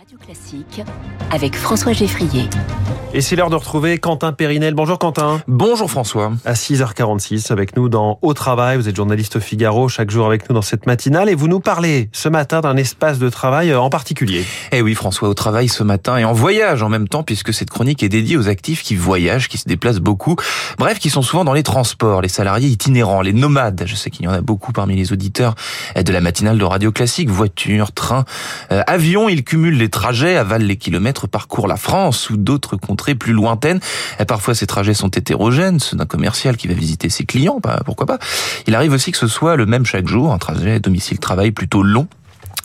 Radio Classique avec François Geffrier. Et c'est l'heure de retrouver Quentin Périnel. Bonjour Quentin. Bonjour François. À 6h46 avec nous dans Au Travail. Vous êtes journaliste au Figaro chaque jour avec nous dans cette matinale et vous nous parlez ce matin d'un espace de travail en particulier. Eh oui François, au travail ce matin et en voyage en même temps puisque cette chronique est dédiée aux actifs qui voyagent, qui se déplacent beaucoup, bref qui sont souvent dans les transports, les salariés itinérants, les nomades. Je sais qu'il y en a beaucoup parmi les auditeurs de la matinale de Radio Classique, voiture, train, euh, avion, ils cumulent les trajets, avalent les kilomètres, parcourent la France ou d'autres contrées plus lointaines. Et parfois, ces trajets sont hétérogènes, ceux d'un commercial qui va visiter ses clients, pourquoi pas. Il arrive aussi que ce soit le même chaque jour, un trajet domicile-travail plutôt long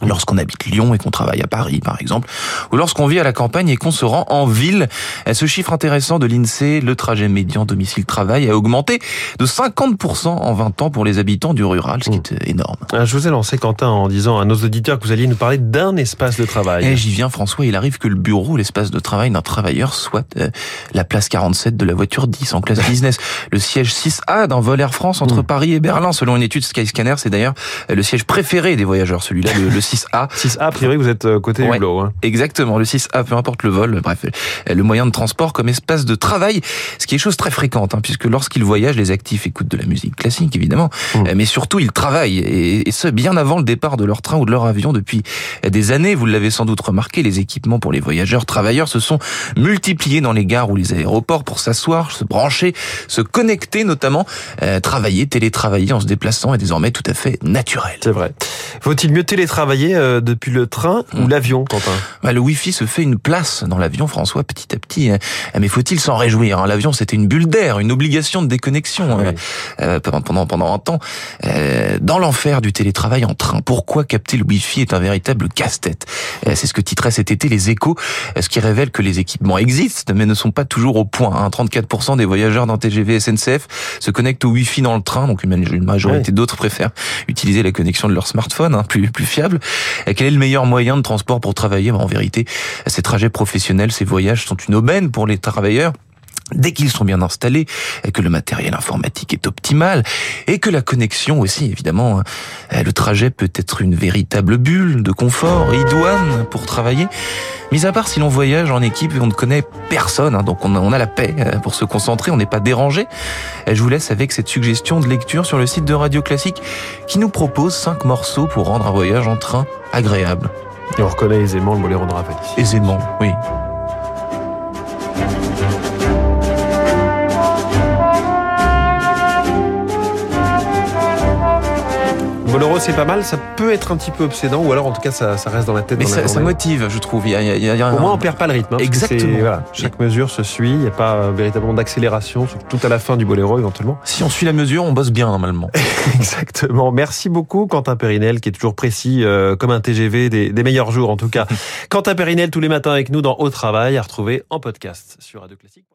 lorsqu'on habite Lyon et qu'on travaille à Paris, par exemple, ou lorsqu'on vit à la campagne et qu'on se rend en ville. Ce chiffre intéressant de l'INSEE, le trajet médian domicile-travail, a augmenté de 50% en 20 ans pour les habitants du rural, ce qui est mmh. énorme. Ah, je vous ai lancé, Quentin, en disant à nos auditeurs que vous alliez nous parler d'un espace de travail. Et j'y viens, François, il arrive que le bureau, l'espace de travail d'un travailleur soit euh, la place 47 de la voiture 10 en classe business. Le siège 6A d'un vol Air France entre mmh. Paris et Berlin, selon une étude Skyscanner, c'est d'ailleurs euh, le siège préféré des voyageurs, celui-là, le 6A. 6A, a priori, vous êtes euh, côté Hublot. Hein. Exactement, le 6A, peu importe le vol, bref, le moyen de transport comme espace de travail, ce qui est chose très fréquente, hein, puisque lorsqu'ils voyagent, les actifs écoutent de la musique classique, évidemment, mmh. euh, mais surtout, ils travaillent, et, ce, bien avant le départ de leur train ou de leur avion, depuis des années, vous l'avez sans doute remarqué, les équipements pour les voyageurs travailleurs se sont multipliés dans les gares ou les aéroports pour s'asseoir, se brancher, se connecter notamment, euh, travailler, télétravailler en se déplaçant est désormais tout à fait naturel. C'est vrai. Faut-il mieux télétravailler euh, depuis le train ou hmm. l'avion, Quentin? Bah, Le Wi-Fi se fait une place dans l'avion, François, petit à petit. Hein. Mais faut-il s'en réjouir hein? L'avion, c'était une bulle d'air, une obligation de déconnexion hein. euh, pendant pendant un temps. Euh, dans l'enfer du télétravail en train, pourquoi capter le Wi-Fi est un véritable casse-tête? C'est ce que titrait cet été les Échos, ce qui révèle que les équipements existent, mais ne sont pas toujours au point. 34% des voyageurs dans TGV SNCF se connectent au Wi-Fi dans le train, donc une majorité d'autres préfèrent utiliser la connexion de leur smartphone, plus plus fiable. Quel est le meilleur moyen de transport pour travailler? En vérité, ces trajets professionnels, ces voyages sont une aubaine pour les travailleurs dès qu'ils sont bien installés, que le matériel informatique est optimal, et que la connexion aussi, évidemment, hein. le trajet peut être une véritable bulle de confort, idoine pour travailler. Mis à part si l'on voyage en équipe et on ne connaît personne, hein, donc on a, la paix euh, pour se concentrer, on n'est pas dérangé. Je vous laisse avec cette suggestion de lecture sur le site de Radio Classique qui nous propose cinq morceaux pour rendre un voyage en train agréable. Et on reconnaît aisément le boléro de Ravel. Aisément, oui. C'est pas mal. Ça peut être un petit peu obsédant, ou alors en tout cas, ça, reste dans la tête. Mais ça, motive, je trouve. Il Au moins, on perd pas le rythme. Hein, Exactement. chaque mesure se suit. Il n'y a pas euh, véritablement d'accélération, tout à la fin du boléro éventuellement. Si on suit la mesure, on bosse bien normalement. Exactement. Merci beaucoup, Quentin Périnel, qui est toujours précis euh, comme un TGV des, des, meilleurs jours en tout cas. Quentin Périnel tous les matins avec nous dans Au Travail, à retrouver en podcast sur Radio Classique.